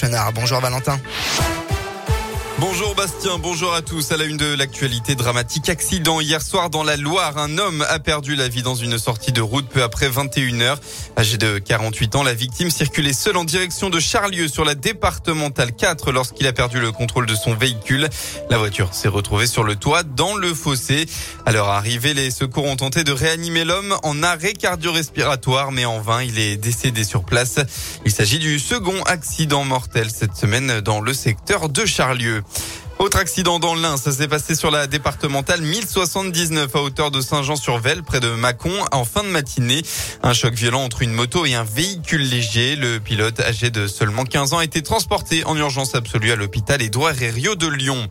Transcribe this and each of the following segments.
Chenard. Bonjour Valentin. Bonjour Bastien, bonjour à tous. À la une de l'actualité, dramatique accident hier soir dans la Loire. Un homme a perdu la vie dans une sortie de route peu après 21h. Âgé de 48 ans, la victime circulait seule en direction de Charlieu sur la départementale 4 lorsqu'il a perdu le contrôle de son véhicule. La voiture s'est retrouvée sur le toit dans le fossé. À leur arrivée, les secours ont tenté de réanimer l'homme en arrêt cardio-respiratoire, mais en vain, il est décédé sur place. Il s'agit du second accident mortel cette semaine dans le secteur de Charlieu. Autre accident dans l'Ain, ça s'est passé sur la départementale 1079 à hauteur de Saint-Jean-sur-Velle, près de Mâcon, en fin de matinée. Un choc violent entre une moto et un véhicule léger. Le pilote, âgé de seulement 15 ans, a été transporté en urgence absolue à l'hôpital Édouard Rio de Lyon.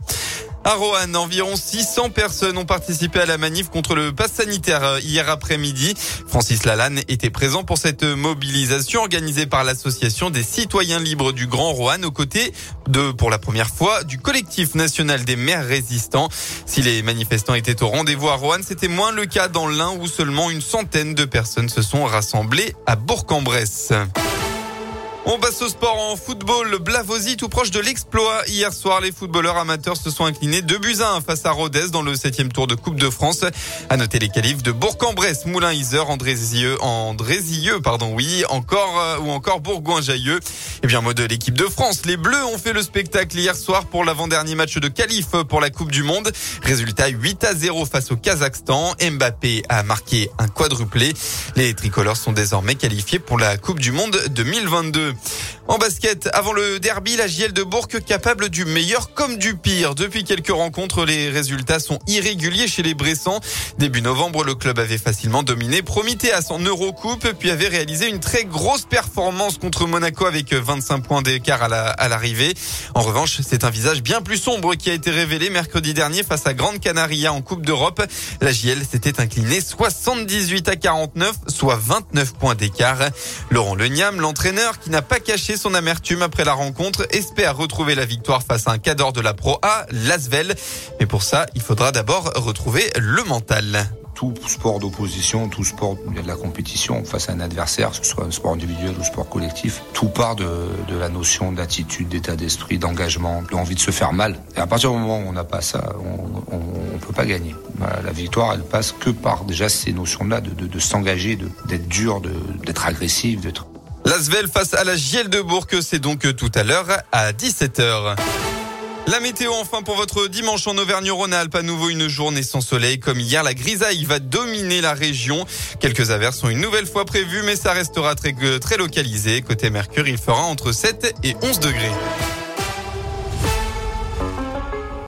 À Roanne, environ 600 personnes ont participé à la manif contre le pass sanitaire euh, hier après-midi. Francis Lalanne était présent pour cette mobilisation organisée par l'association des citoyens libres du Grand Roanne aux côtés de, pour la première fois, du collectif national des maires résistants. Si les manifestants étaient au rendez-vous à Roanne, c'était moins le cas dans l'un où seulement une centaine de personnes se sont rassemblées à Bourg-en-Bresse. On passe au sport en football. Blavosi tout proche de l'exploit. Hier soir, les footballeurs amateurs se sont inclinés 2 buts à 1 face à Rodez dans le septième tour de Coupe de France. À noter les qualifs de Bourg-en-Bresse, Moulin-Iser, Andrézieux, Andrézieux, pardon, oui, encore, euh, ou encore Bourgoin-Jailleux. Et bien, mode de l'équipe de France. Les Bleus ont fait le spectacle hier soir pour l'avant-dernier match de qualif pour la Coupe du Monde. Résultat 8 à 0 face au Kazakhstan. Mbappé a marqué un quadruplé. Les tricolores sont désormais qualifiés pour la Coupe du Monde 2022. bleu. En basket, avant le derby, la JL de Bourg capable du meilleur comme du pire. Depuis quelques rencontres, les résultats sont irréguliers chez les Bressans. Début novembre, le club avait facilement dominé Promitheas en Eurocoupe, puis avait réalisé une très grosse performance contre Monaco avec 25 points d'écart à l'arrivée. en revanche, c'est un visage bien plus sombre qui a été révélé mercredi dernier face à Grande Canaria en Coupe d'Europe. La JL s'était inclinée 78 à 49, soit 29 points d'écart. Laurent Leniam, l'entraîneur qui n'a pas caché son amertume après la rencontre, espère retrouver la victoire face à un cadre de la Pro A, Lasvel. Mais pour ça, il faudra d'abord retrouver le mental tout sport d'opposition, tout sport il y a de la compétition face à un adversaire, que ce soit un sport individuel ou sport collectif, tout part de, la notion d'attitude, d'état d'esprit, d'engagement, d'envie de se faire mal. Et à partir du moment où on n'a pas ça, on ne peut pas gagner. La victoire, elle passe que par déjà ces notions-là de, de s'engager, d'être dur, d'être agressif, d'être L'Asvel face à la Giel de Bourg, c'est donc tout à l'heure à 17h. La météo enfin pour votre dimanche en Auvergne-Rhône-Alpes. À nouveau une journée sans soleil comme hier. La grisaille va dominer la région. Quelques averses sont une nouvelle fois prévues mais ça restera très, très localisé. Côté Mercure, il fera entre 7 et 11 degrés.